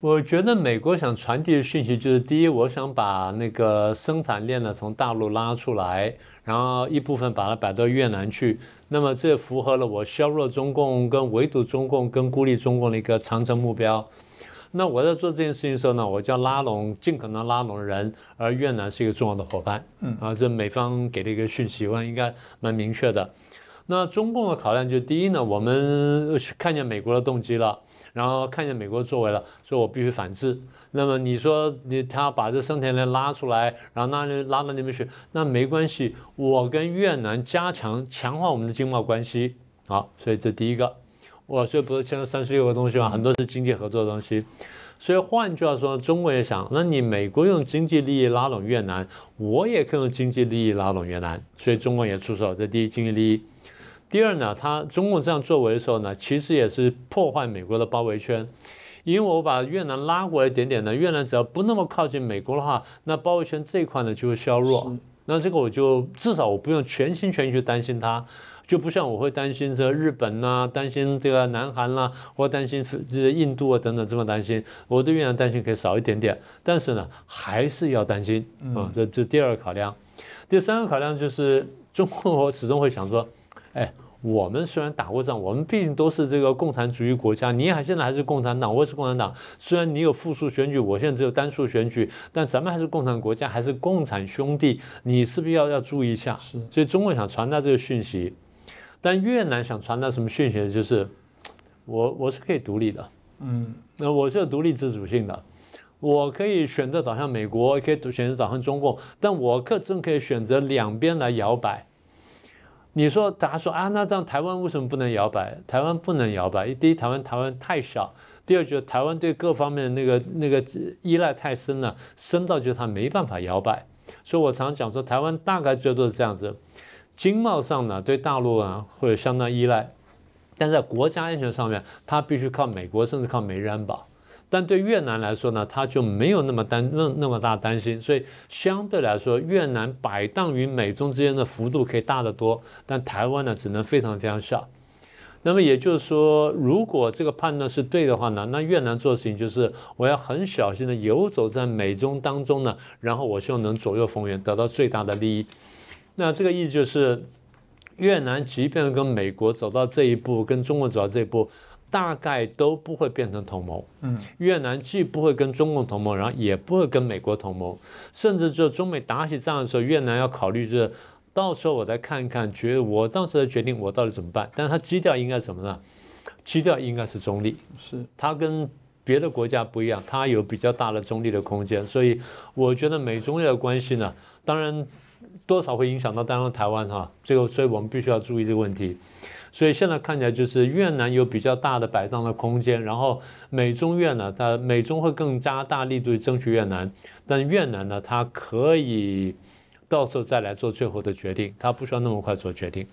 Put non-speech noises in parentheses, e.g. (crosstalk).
我觉得美国想传递的讯息就是：第一，我想把那个生产链呢从大陆拉出来，然后一部分把它摆到越南去。那么这符合了我削弱中共、跟围堵中共、跟孤立中共的一个长程目标。那我在做这件事情的时候呢，我就要拉拢，尽可能拉拢人，而越南是一个重要的伙伴。嗯啊，这美方给的一个讯息，我应该蛮明确的。那中共的考量就第一呢，我们看见美国的动机了。然后看见美国作为了，所以我必须反制。那么你说你他把这生田链拉出来，然后拉拉到那边去，那没关系。我跟越南加强强化我们的经贸关系，好，所以这第一个。我所以不是签了三十六个东西吗？很多是经济合作的东西。所以换句话说，中国也想，那你美国用经济利益拉拢越南，我也可以用经济利益拉拢越南。所以中国也出手，这第一经济利益。第二呢，他中共这样作为的时候呢，其实也是破坏美国的包围圈，因为我把越南拉过来一点点呢，越南只要不那么靠近美国的话，那包围圈这一块呢就会削弱。那这个我就至少我不用全心全意去担心它，就不像我会担心这日本呐，担心这个南韩啦，或担心这印度啊等等这么担心，我对越南担心可以少一点点，但是呢还是要担心啊。这这第二个考量，第三个考量就是中国 (laughs) 始终会想说。哎，我们虽然打过仗，我们毕竟都是这个共产主义国家。你还现在还是共产党，我也是共产党。虽然你有复数选举，我现在只有单数选举，但咱们还是共产国家，还是共产兄弟。你是不是要要注意一下？是。所以中国想传达这个讯息，但越南想传达什么讯息呢？就是 (tsk) 我我是可以独立的，嗯，那我是有独立自主性的，我可以选择导向美国，也可以选择导向中共，但我可真可以选择两边来摇摆。你说，大家说啊，那这样台湾为什么不能摇摆？台湾不能摇摆，第一，台湾台湾太小；第二，就是台湾对各方面那个那个依赖太深了，深到就是它没办法摇摆。所以我常讲说，台湾大概最多是这样子：经贸上呢，对大陆啊会有相当依赖，但在国家安全上面，它必须靠美国，甚至靠美日安保。但对越南来说呢，他就没有那么担那那么大担心，所以相对来说，越南摆荡于美中之间的幅度可以大得多，但台湾呢只能非常非常小。那么也就是说，如果这个判断是对的话呢，那越南做事情就是我要很小心的游走在美中当中呢，然后我希望能左右逢源，得到最大的利益。那这个意思就是，越南即便跟美国走到这一步，跟中国走到这一步。大概都不会变成同盟。嗯，越南既不会跟中共同盟，然后也不会跟美国同盟，甚至就中美打起仗的时候，越南要考虑就是，到时候我再看看，觉得我当时的决定我到底怎么办？但是它基调应该什么呢？基调应该是中立，是它跟别的国家不一样，它有比较大的中立的空间。所以我觉得美中的关系呢，当然多少会影响到当然台湾哈，这个所以我们必须要注意这个问题。所以现在看起来就是越南有比较大的摆荡的空间，然后美中越呢，它美中会更加大力度争取越南，但越南呢，它可以到时候再来做最后的决定，它不需要那么快做决定。